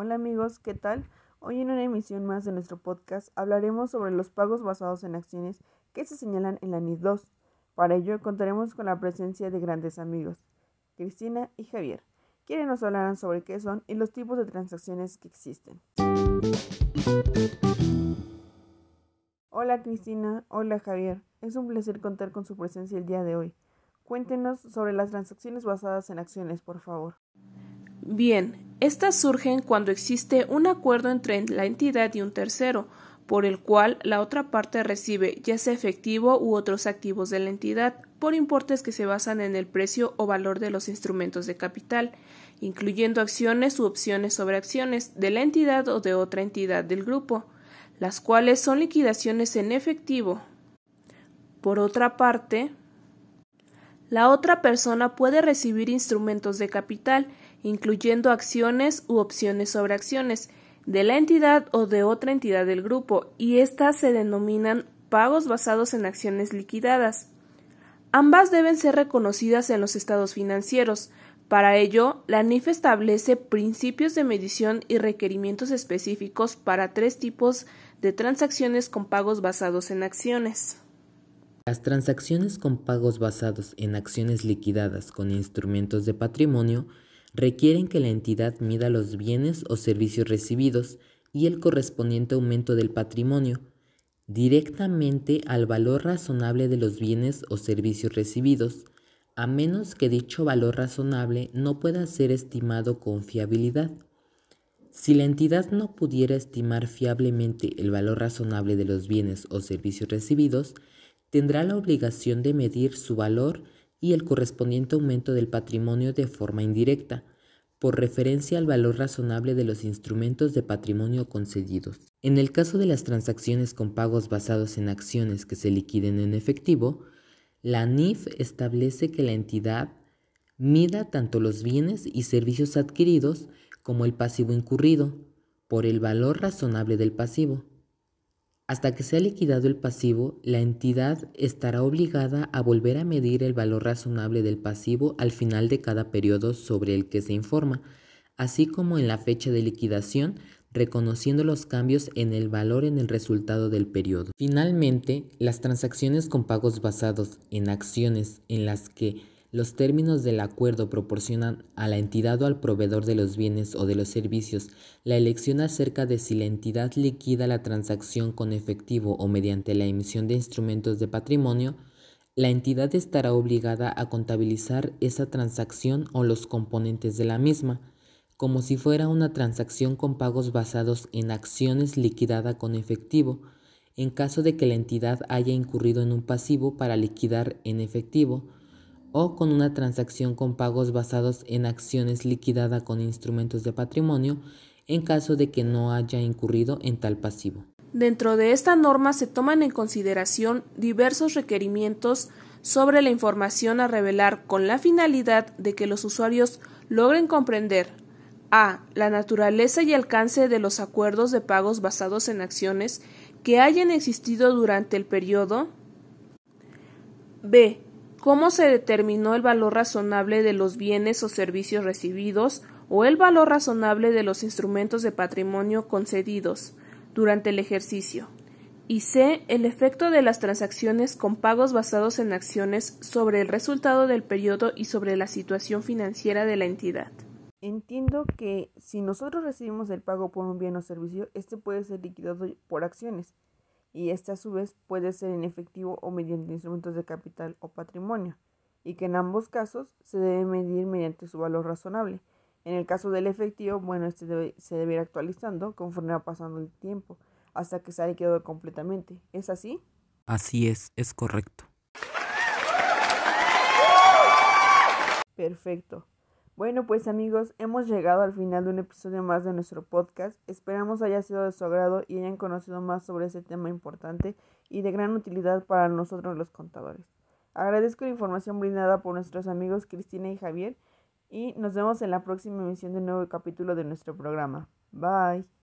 Hola amigos, ¿qué tal? Hoy en una emisión más de nuestro podcast hablaremos sobre los pagos basados en acciones que se señalan en la NID 2. Para ello contaremos con la presencia de grandes amigos, Cristina y Javier, quienes nos hablarán sobre qué son y los tipos de transacciones que existen. Hola Cristina, hola Javier, es un placer contar con su presencia el día de hoy. Cuéntenos sobre las transacciones basadas en acciones, por favor. Bien, estas surgen cuando existe un acuerdo entre la entidad y un tercero, por el cual la otra parte recibe ya sea efectivo u otros activos de la entidad, por importes que se basan en el precio o valor de los instrumentos de capital, incluyendo acciones u opciones sobre acciones de la entidad o de otra entidad del grupo, las cuales son liquidaciones en efectivo. Por otra parte, la otra persona puede recibir instrumentos de capital, incluyendo acciones u opciones sobre acciones, de la entidad o de otra entidad del grupo, y éstas se denominan pagos basados en acciones liquidadas. Ambas deben ser reconocidas en los estados financieros. Para ello, la NIF establece principios de medición y requerimientos específicos para tres tipos de transacciones con pagos basados en acciones. Las transacciones con pagos basados en acciones liquidadas con instrumentos de patrimonio requieren que la entidad mida los bienes o servicios recibidos y el correspondiente aumento del patrimonio directamente al valor razonable de los bienes o servicios recibidos, a menos que dicho valor razonable no pueda ser estimado con fiabilidad. Si la entidad no pudiera estimar fiablemente el valor razonable de los bienes o servicios recibidos, tendrá la obligación de medir su valor y el correspondiente aumento del patrimonio de forma indirecta, por referencia al valor razonable de los instrumentos de patrimonio concedidos. En el caso de las transacciones con pagos basados en acciones que se liquiden en efectivo, la NIF establece que la entidad mida tanto los bienes y servicios adquiridos como el pasivo incurrido, por el valor razonable del pasivo. Hasta que sea liquidado el pasivo, la entidad estará obligada a volver a medir el valor razonable del pasivo al final de cada periodo sobre el que se informa, así como en la fecha de liquidación, reconociendo los cambios en el valor en el resultado del periodo. Finalmente, las transacciones con pagos basados en acciones en las que los términos del acuerdo proporcionan a la entidad o al proveedor de los bienes o de los servicios la elección acerca de si la entidad liquida la transacción con efectivo o mediante la emisión de instrumentos de patrimonio, la entidad estará obligada a contabilizar esa transacción o los componentes de la misma, como si fuera una transacción con pagos basados en acciones liquidada con efectivo, en caso de que la entidad haya incurrido en un pasivo para liquidar en efectivo, o con una transacción con pagos basados en acciones liquidada con instrumentos de patrimonio en caso de que no haya incurrido en tal pasivo. Dentro de esta norma se toman en consideración diversos requerimientos sobre la información a revelar con la finalidad de que los usuarios logren comprender a. la naturaleza y alcance de los acuerdos de pagos basados en acciones que hayan existido durante el periodo b cómo se determinó el valor razonable de los bienes o servicios recibidos o el valor razonable de los instrumentos de patrimonio concedidos durante el ejercicio. Y C. El efecto de las transacciones con pagos basados en acciones sobre el resultado del periodo y sobre la situación financiera de la entidad. Entiendo que si nosotros recibimos el pago por un bien o servicio, este puede ser liquidado por acciones y este a su vez puede ser en efectivo o mediante instrumentos de capital o patrimonio, y que en ambos casos se debe medir mediante su valor razonable. En el caso del efectivo, bueno, este se debe ir actualizando conforme va pasando el tiempo, hasta que se haya liquidado completamente. ¿Es así? Así es, es correcto. Perfecto. Bueno, pues amigos, hemos llegado al final de un episodio más de nuestro podcast. Esperamos haya sido de su agrado y hayan conocido más sobre este tema importante y de gran utilidad para nosotros los contadores. Agradezco la información brindada por nuestros amigos Cristina y Javier y nos vemos en la próxima emisión de un nuevo capítulo de nuestro programa. Bye.